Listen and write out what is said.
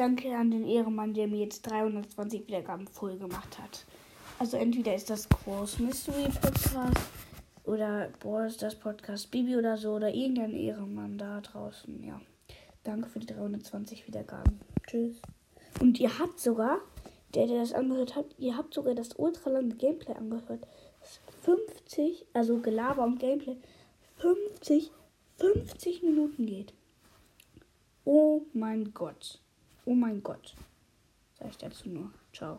Danke an den Ehrenmann, der mir jetzt 320 Wiedergaben voll gemacht hat. Also entweder ist das Cross Mystery Podcast oder Boris das Podcast Bibi oder so oder irgendein Ehrenmann da draußen. Ja. Danke für die 320 Wiedergaben. Tschüss. Und ihr habt sogar, der, der das angehört hat, ihr habt sogar das ultralange Gameplay angehört. Das 50, also Gelaber und Gameplay, 50, 50 Minuten geht. Oh mein Gott. Oh mein Gott. Sag ich dazu nur. Ciao.